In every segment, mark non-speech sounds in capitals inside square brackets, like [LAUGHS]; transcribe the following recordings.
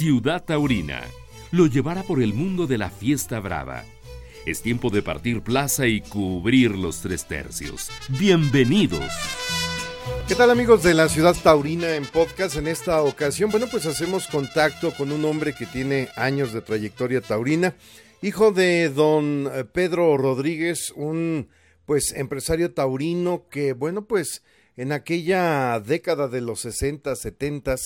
Ciudad Taurina lo llevará por el mundo de la fiesta brava. Es tiempo de partir plaza y cubrir los tres tercios. Bienvenidos. ¿Qué tal amigos de la ciudad taurina en podcast? En esta ocasión, bueno, pues hacemos contacto con un hombre que tiene años de trayectoria taurina, hijo de don eh, Pedro Rodríguez, un pues empresario taurino que, bueno, pues en aquella década de los 60, 70,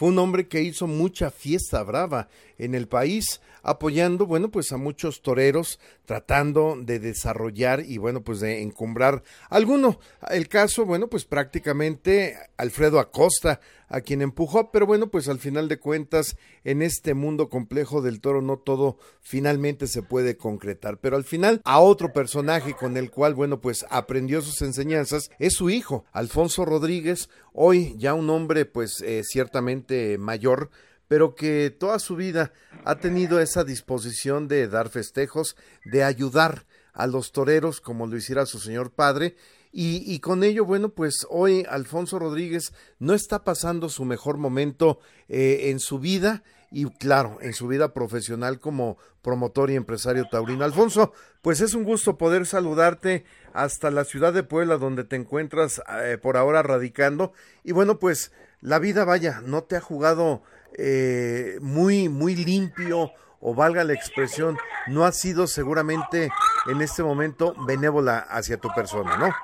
fue un hombre que hizo mucha fiesta brava en el país, apoyando, bueno, pues a muchos toreros, tratando de desarrollar y, bueno, pues de encumbrar alguno. El caso, bueno, pues prácticamente Alfredo Acosta, a quien empujó, pero bueno, pues al final de cuentas, en este mundo complejo del toro no todo finalmente se puede concretar, pero al final a otro personaje con el cual, bueno, pues aprendió sus enseñanzas es su hijo, Alfonso Rodríguez, hoy ya un hombre pues eh, ciertamente mayor, pero que toda su vida ha tenido esa disposición de dar festejos, de ayudar a los toreros como lo hiciera su señor padre, y, con ello, bueno, pues hoy Alfonso Rodríguez no está pasando su mejor momento eh, en su vida y claro, en su vida profesional como promotor y empresario taurino. Alfonso, pues es un gusto poder saludarte hasta la ciudad de Puebla donde te encuentras eh, por ahora radicando y bueno, pues la vida vaya, no te ha jugado eh, muy, muy limpio o valga la expresión, no ha sido seguramente en este momento benévola hacia tu persona, ¿no?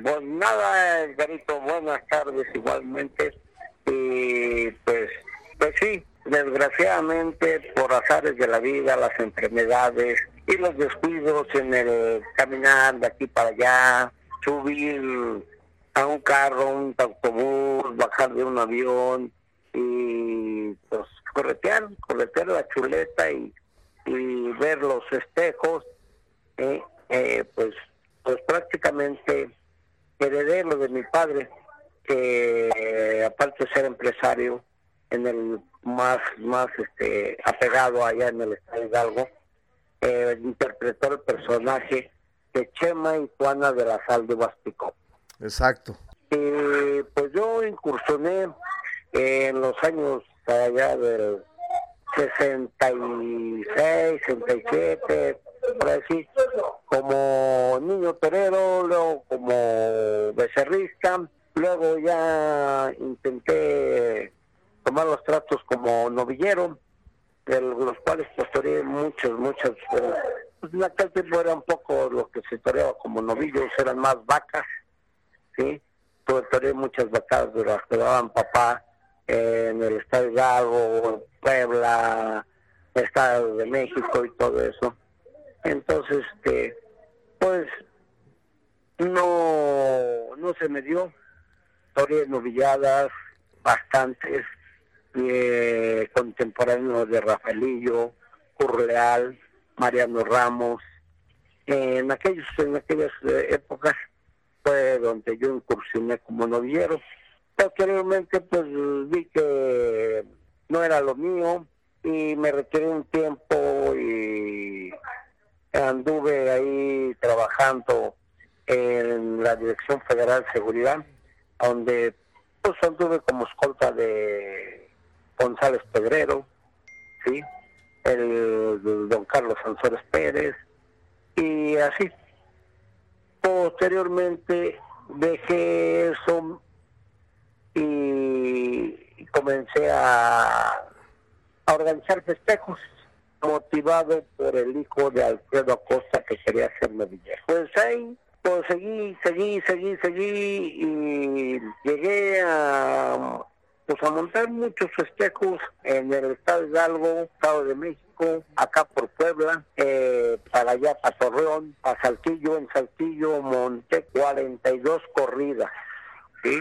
Pues nada, Garito, buenas tardes igualmente. Y pues, pues sí, desgraciadamente por azares de la vida, las enfermedades y los descuidos en el caminar de aquí para allá, subir a un carro, un autobús, bajar de un avión y pues corretear, corretear la chuleta y, ver los espejos, eh, eh, pues, pues prácticamente heredé lo de mi padre, que aparte de ser empresario, en el más, más este, apegado allá en el estado Hidalgo, eh, interpretó el personaje de Chema y Juana de la Sal de Bastico. Exacto. Y pues yo incursioné en los años allá del 66, 67, por así, como niño torero, luego como becerrista, luego ya intenté tomar los tratos como novillero, de los cuales pues muchos, muchos, pues en aquel tiempo era un poco lo que se toreaba como novillos, eran más vacas, ¿sí? Tuve muchas vacas de las que daban papá en el Estado de Hidalgo, Puebla, Estado de México y todo eso. Entonces, este, pues, no, no se me dio. Historias novilladas, bastantes, eh, contemporáneos de Rafaelillo, Curleal, Mariano Ramos. En, aquellos, en aquellas eh, épocas fue donde yo incursioné como noviero. Posteriormente, pues vi que no era lo mío y me retiré un tiempo y anduve ahí trabajando en la Dirección Federal de Seguridad, donde pues anduve como escolta de González Pedrero, ¿sí? el don Carlos Sansores Pérez, y así. Posteriormente dejé eso y comencé a, organizar festejos motivado por el hijo de Alfredo Acosta que quería ser novillero. Pues ahí pues seguí, seguí, seguí, seguí y llegué a pues a montar muchos festejos en el estado de Hidalgo, estado de México, acá por Puebla, eh, para allá para Torreón, a Saltillo, en Saltillo monté 42 corridas, ¿sí?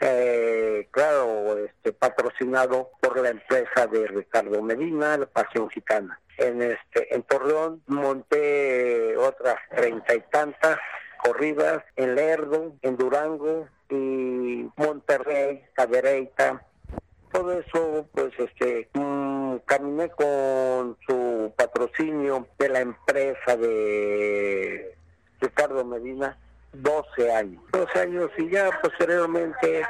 eh, claro, este, patrocinado por la empresa de Ricardo Medina, la Pasión Gitana. En este, en Torreón monté otras treinta y tantas corridas en Lerdo, en Durango y Monterrey, Cadereyta. Todo eso, pues, este, mm, caminé con su patrocinio de la empresa de Ricardo Medina 12 años. 12 años y ya posteriormente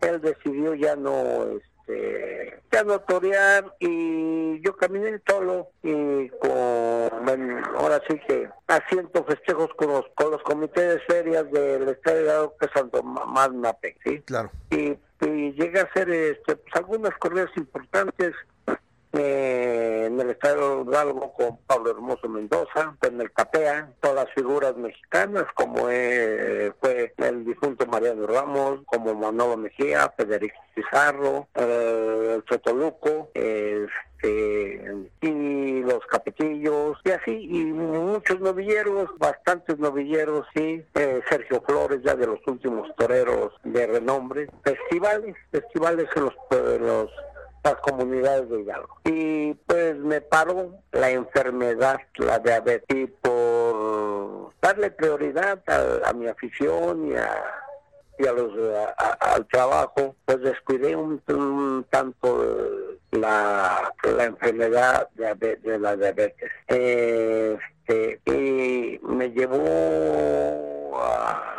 él decidió ya no este, ya notoriar y yo caminé solo y con, ahora sí que asiento festejos con los, con los comités de ferias del Estadio de Santo Magnape, ¿sí? Claro. Y, y llegué a hacer este, pues, algunas corridas importantes, eh, en el Estado Hidalgo con Pablo Hermoso Mendoza, en el CAPEA, todas las figuras mexicanas como eh, fue el difunto Mariano Ramos, como Manolo Mejía, Federico Pizarro, eh, el Chotoluco, este, y los capetillos, y así, y muchos novilleros, bastantes novilleros, sí, Sergio Flores, ya de los últimos toreros de renombre, festivales, festivales en los, los las comunidades de Hidalgo. Y pues me paró la enfermedad, la diabetes, y por darle prioridad a, mi afición y a y a los al trabajo pues descuidé un, tanto la, la enfermedad de, de la diabetes este, y me llevó a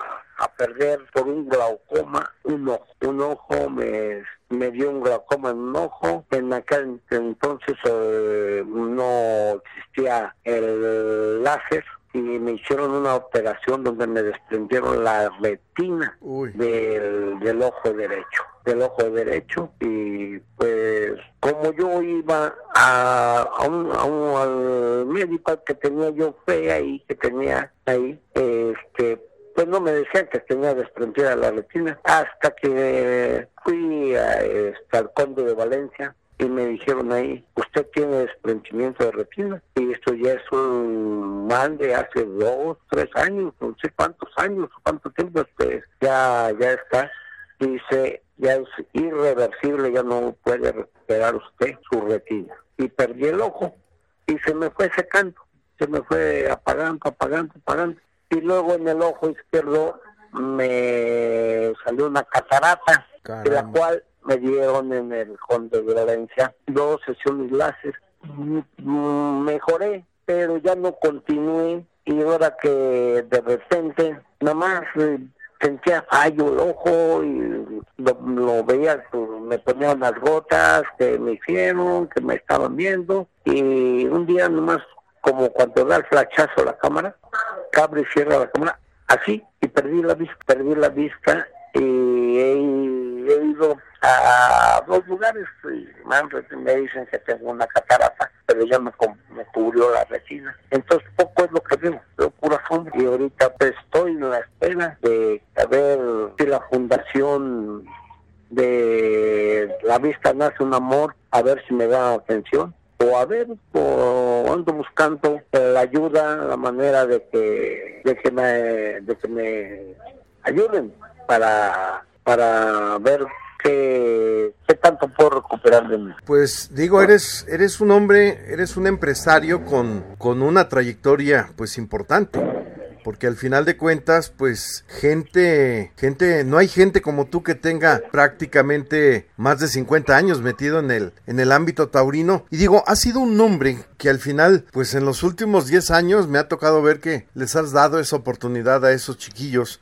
a perder por un glaucoma un ojo. Un ojo me, me dio un glaucoma en un ojo. En aquel entonces eh, no existía el láser y me hicieron una operación donde me desprendieron la retina del, del ojo derecho del ojo derecho y pues como yo iba a, a, un, a un al médico que tenía yo fe ahí que tenía ahí este pues no me decían que tenía desprendida la retina hasta que fui este, al conde de Valencia y me dijeron ahí, usted tiene desprendimiento de retina y esto ya es un mal de hace dos, tres años, no sé cuántos años, cuánto tiempo este, ya, ya está. Dice, ya es irreversible, ya no puede recuperar usted su retina. Y perdí el ojo y se me fue secando, se me fue apagando, apagando, apagando y luego en el ojo izquierdo me salió una catarata, de la cual me dieron en el Conde de Valencia dos sesiones láser. Mejoré, pero ya no continué y ahora que de repente nada más sentía fallo el ojo y lo, veía, pues, me ponían las gotas que me hicieron, que me estaban viendo y un día nomás como cuando da el flachazo a la cámara, abre y cierra la cámara, así, y perdí la vista, perdí la vista y he, ido a dos lugares y me dicen que tengo una catarata, pero ya me, cubrió la retina. Entonces poco es lo que veo, veo pura sombra. Y ahorita pues, estoy en la espera de ver si la fundación de La Vista Nace un Amor, a ver si me da atención o a ver o ando buscando la ayuda la manera de que de que me de que me ayuden para para ver qué, qué tanto puedo recuperar de mí. Pues digo, eres eres un hombre, eres un empresario con con una trayectoria pues importante porque al final de cuentas, pues gente, gente, no hay gente como tú que tenga prácticamente más de 50 años metido en el, en el ámbito taurino. Y digo, ha sido un nombre que al final, pues en los últimos 10 años me ha tocado ver que les has dado esa oportunidad a esos chiquillos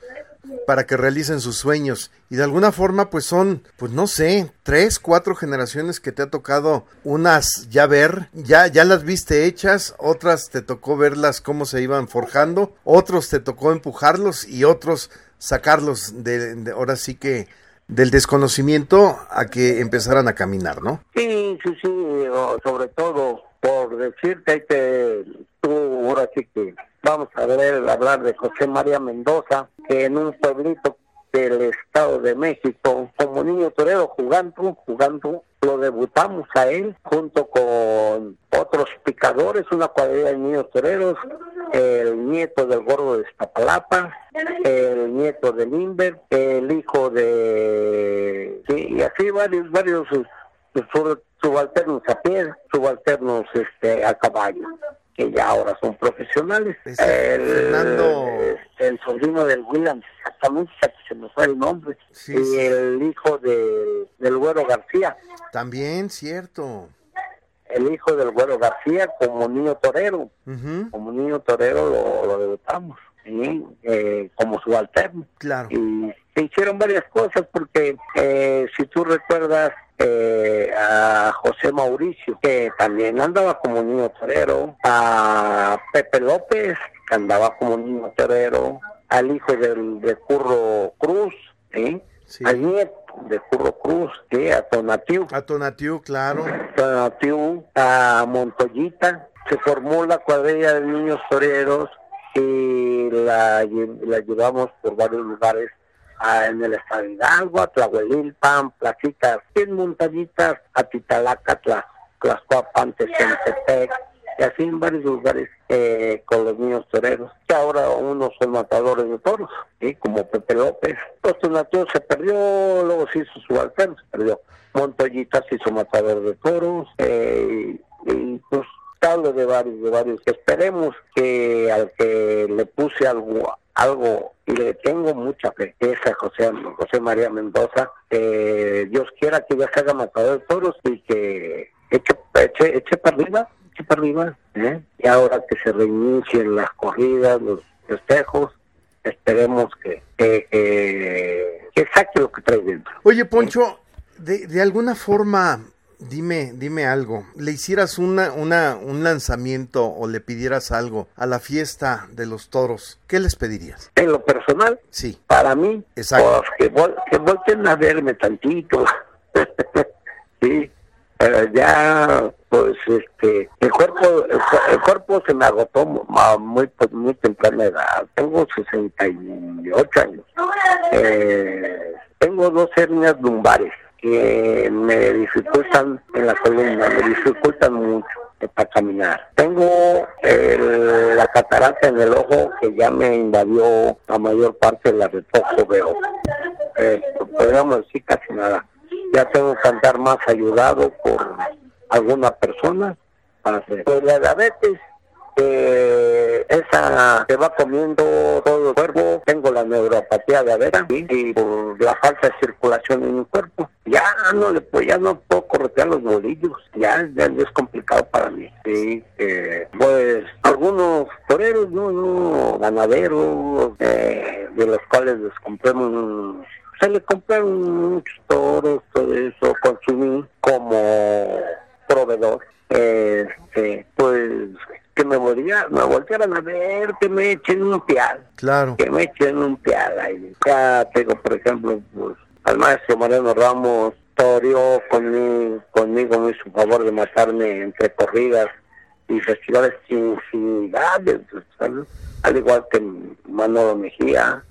para que realicen sus sueños. Y de alguna forma, pues son, pues no sé, tres, cuatro generaciones que te ha tocado unas ya ver, ya, ya las viste hechas, otras te tocó verlas cómo se iban forjando, otros te tocó empujarlos y otros sacarlos de, ahora sí que del desconocimiento a que empezaran a caminar, ¿no? Sí, sí, sí, sobre todo por decirte que tú ahora sí que vamos a ver hablar de José María Mendoza, que en un pueblito del Estado de México, como niño torero jugando, jugando, lo debutamos a él junto con otros picadores, una cuadrilla de niños toreros, el nieto del gordo de Iztapalapa, el nieto de Limber, el hijo de... y así varios, varios subalternos a pie, subalternos este, a caballo que ya ahora son profesionales. El, el, sobrino del William, exactamente, se me fue el nombre, y el hijo de, del Güero García. También, cierto. El hijo del Güero García como niño torero, como niño torero lo, lo debutamos, eh, como subalterno. Claro. Y se hicieron varias cosas porque, eh, si tú recuerdas, eh, a José Mauricio, que también andaba como niño torero, a Pepe López, que andaba como niño torero, al hijo del, de Curro Cruz, ¿sí? al nieto de Curro Cruz, ¿sí? a Tonatiu. A Tonatiu, claro. Tonatiu, a Montoyita. Se formó la cuadrilla de niños toreros y la, la llevamos por varios lugares en el estado Hidalgo, a Tlahuelilpan, Placitas, en montañitas, a Titalaca, Tlaxcoapan, Tepec, y así en varios lugares eh, con los niños toreros, que ahora unos son matadores de toros, ¿sí? como Pepe López. Pues Tonatio se perdió, luego se hizo su alterno, se perdió. Montoyita se hizo matador de toros, eh, y pues hablo de varios, de varios. Esperemos que al que le puse algo, algo y le tengo mucha esa José, José María Mendoza, que Dios quiera que ya se haga matador de toros y que eche, eche, eche para arriba, eche para arriba, ¿eh? y ahora que se reinicien las corridas, los festejos, esperemos que, que, que, saque lo que trae dentro. Oye, Poncho, de, de alguna forma Dime, dime algo. ¿Le hicieras una, una, un lanzamiento o le pidieras algo a la fiesta de los toros? ¿Qué les pedirías? En lo personal, sí. Para mí, Exacto. Pues, que, volten a verme tantito. [LAUGHS] sí. ya, pues, este, el cuerpo, el, cuerpo se me agotó muy, muy temprana edad. Tengo 68 años. Eh, tengo dos hernias lumbares que me dificultan en la columna, me dificultan mucho para caminar. Tengo la catarata en el ojo que ya me invadió la mayor parte de la retojo, veo. Eh, podríamos decir casi nada. Ya tengo que andar más ayudado por alguna persona para hacer. Pues la diabetes eh, esa se va comiendo todo el cuerpo, tengo la neuropatía de avera y por la falta de circulación en mi cuerpo, ya no le pues ya no puedo corretear los bolillos, ya, es complicado para mí. Sí, eh, pues algunos toreros, no, no, ganaderos, eh, de los cuales les compré se le compraron muchos toros, todo eso, consumí como proveedor. Este, pues que me volvieran, me voltearan a ver, que me echen un pial. Claro. Que me echen un pial ahí. Ya tengo, por ejemplo, pues, al maestro Moreno Ramos toreó conmigo, conmigo me hizo favor de matarme entre corridas y festivales sin infinidades, al igual que Manolo Mejía,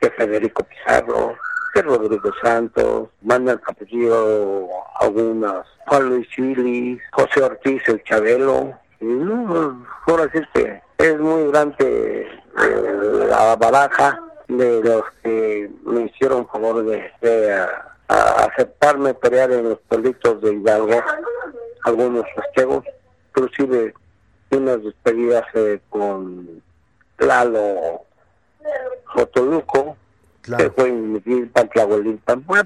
que Federico Pizarro, que Rodrigo Santos, Manuel Capullo, algunas, Juan Luis Chili, José Ortiz el Chabelo, no, ahora sí es muy grande eh, la baraja de los que me hicieron favor de, aceptarme pelear en los pueblitos de Hidalgo, algunos festejos, inclusive unas despedidas eh, con Lalo Fotoluco, que fue en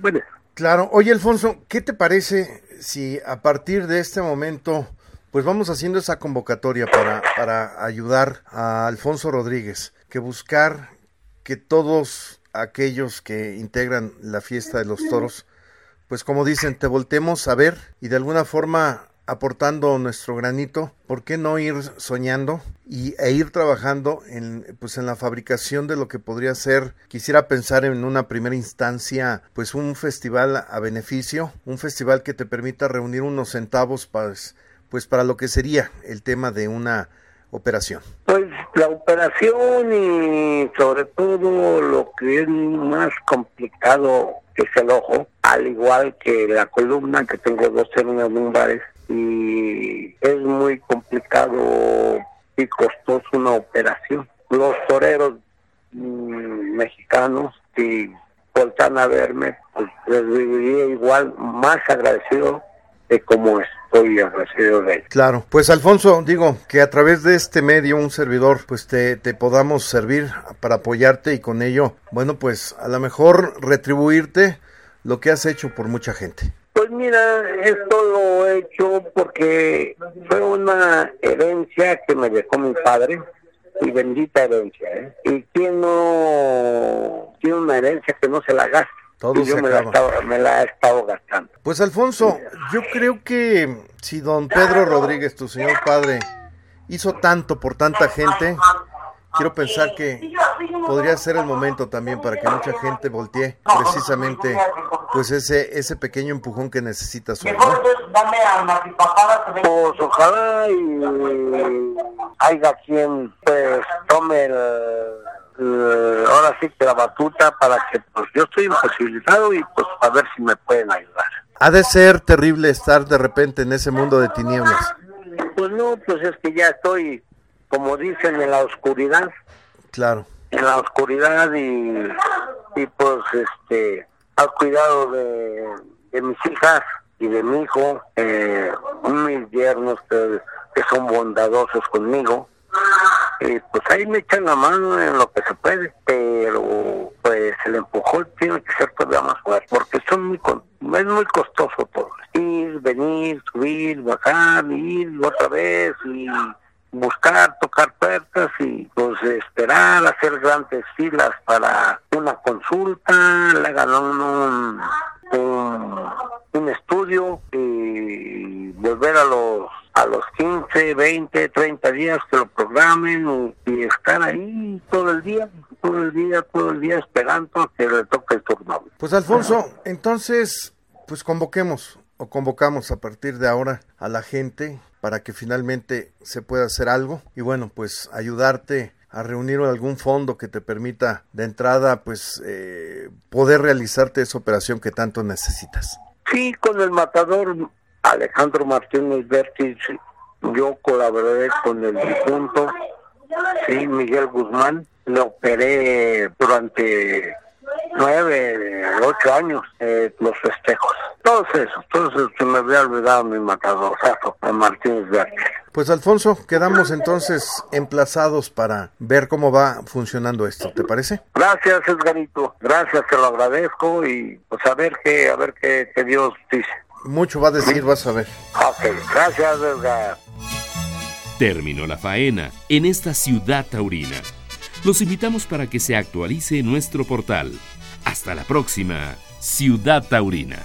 pues, Claro, oye Alfonso, ¿qué te parece si a partir de este momento pues vamos haciendo esa convocatoria para, para ayudar a Alfonso Rodríguez, que buscar que todos aquellos que integran la fiesta de los toros, pues como dicen, te voltemos a ver y de alguna forma aportando nuestro granito, ¿por qué no ir soñando y, e ir trabajando en, pues en la fabricación de lo que podría ser, quisiera pensar en una primera instancia, pues un festival a beneficio, un festival que te permita reunir unos centavos para pues para lo que sería el tema de una operación? Pues la operación y sobre todo lo que es más complicado es el ojo, al igual que la columna que tengo dos hernias lumbares y es muy complicado y costoso una operación. Los toreros mm, mexicanos si voltan a verme, pues les viviría igual más agradecido de cómo es de Claro, pues Alfonso, digo que a través de este medio, un servidor, pues te, te podamos servir para apoyarte y con ello, bueno, pues a lo mejor retribuirte lo que has hecho por mucha gente. Pues mira, esto lo he hecho porque fue una herencia que me dejó mi padre y bendita herencia, ¿eh? Y quien no tiene una herencia que no se la gasta. Todo y yo se me la, acaba. estaba- me la he estado gastando. Pues Alfonso, yo creo que si don Pedro Rodríguez, tu señor padre, hizo tanto por tanta gente, quiero pensar que podría ser el momento también para que mucha gente voltee precisamente pues ese ese pequeño empujón que necesita su ¿no? Pues ojalá y haya quien pues tome el, el- ahora sí que la batuta para que pues yo estoy imposibilitado y pues a ver si me pueden ayudar. Ha de ser terrible estar de repente en ese mundo de tinieblas. Pues no, pues es que ya estoy, como dicen, en la oscuridad, Claro. en la oscuridad y, y pues este, al cuidado de, de mis hijas y de mi hijo, eh, mis yernos que, que son bondadosos conmigo. Y pues ahí me echan la mano en lo que se puede, pero pues el empujón tiene que ser todavía más fuerte, porque son muy es muy costoso todo. Ir, venir, subir, bajar, ir otra vez y buscar, tocar puertas y pues esperar, hacer grandes filas para una consulta, le uno un, un, un estudio y volver a los a los 15, 20, 30 días que lo programen y, estar ahí todo el día, todo el día, todo el día esperando que le toque el turno. Pues Alfonso, entonces, pues convoquemos o convocamos a partir de ahora a la gente para que finalmente se pueda hacer algo y bueno, pues ayudarte a reunir algún fondo que te permita de entrada pues eh, poder realizarte esa operación que tanto necesitas. Sí, con el matador Alejandro Martínez Vértiz, yo colaboré con el difunto, sí, Miguel Guzmán, le operé durante nueve, ocho años eh, los festejos. Todos esos, todos esos, se me había olvidado mi matador, a Martínez Vértiz. Pues Alfonso, quedamos entonces emplazados para ver cómo va funcionando esto, ¿te parece? Gracias, Edgarito, gracias, te lo agradezco y pues a ver qué, a ver qué, qué Dios dice. Mucho va a decir, vas a ver. Ok, gracias, Edgar. Terminó la faena en esta ciudad taurina. Los invitamos para que se actualice nuestro portal. Hasta la próxima, Ciudad Taurina.